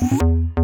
Música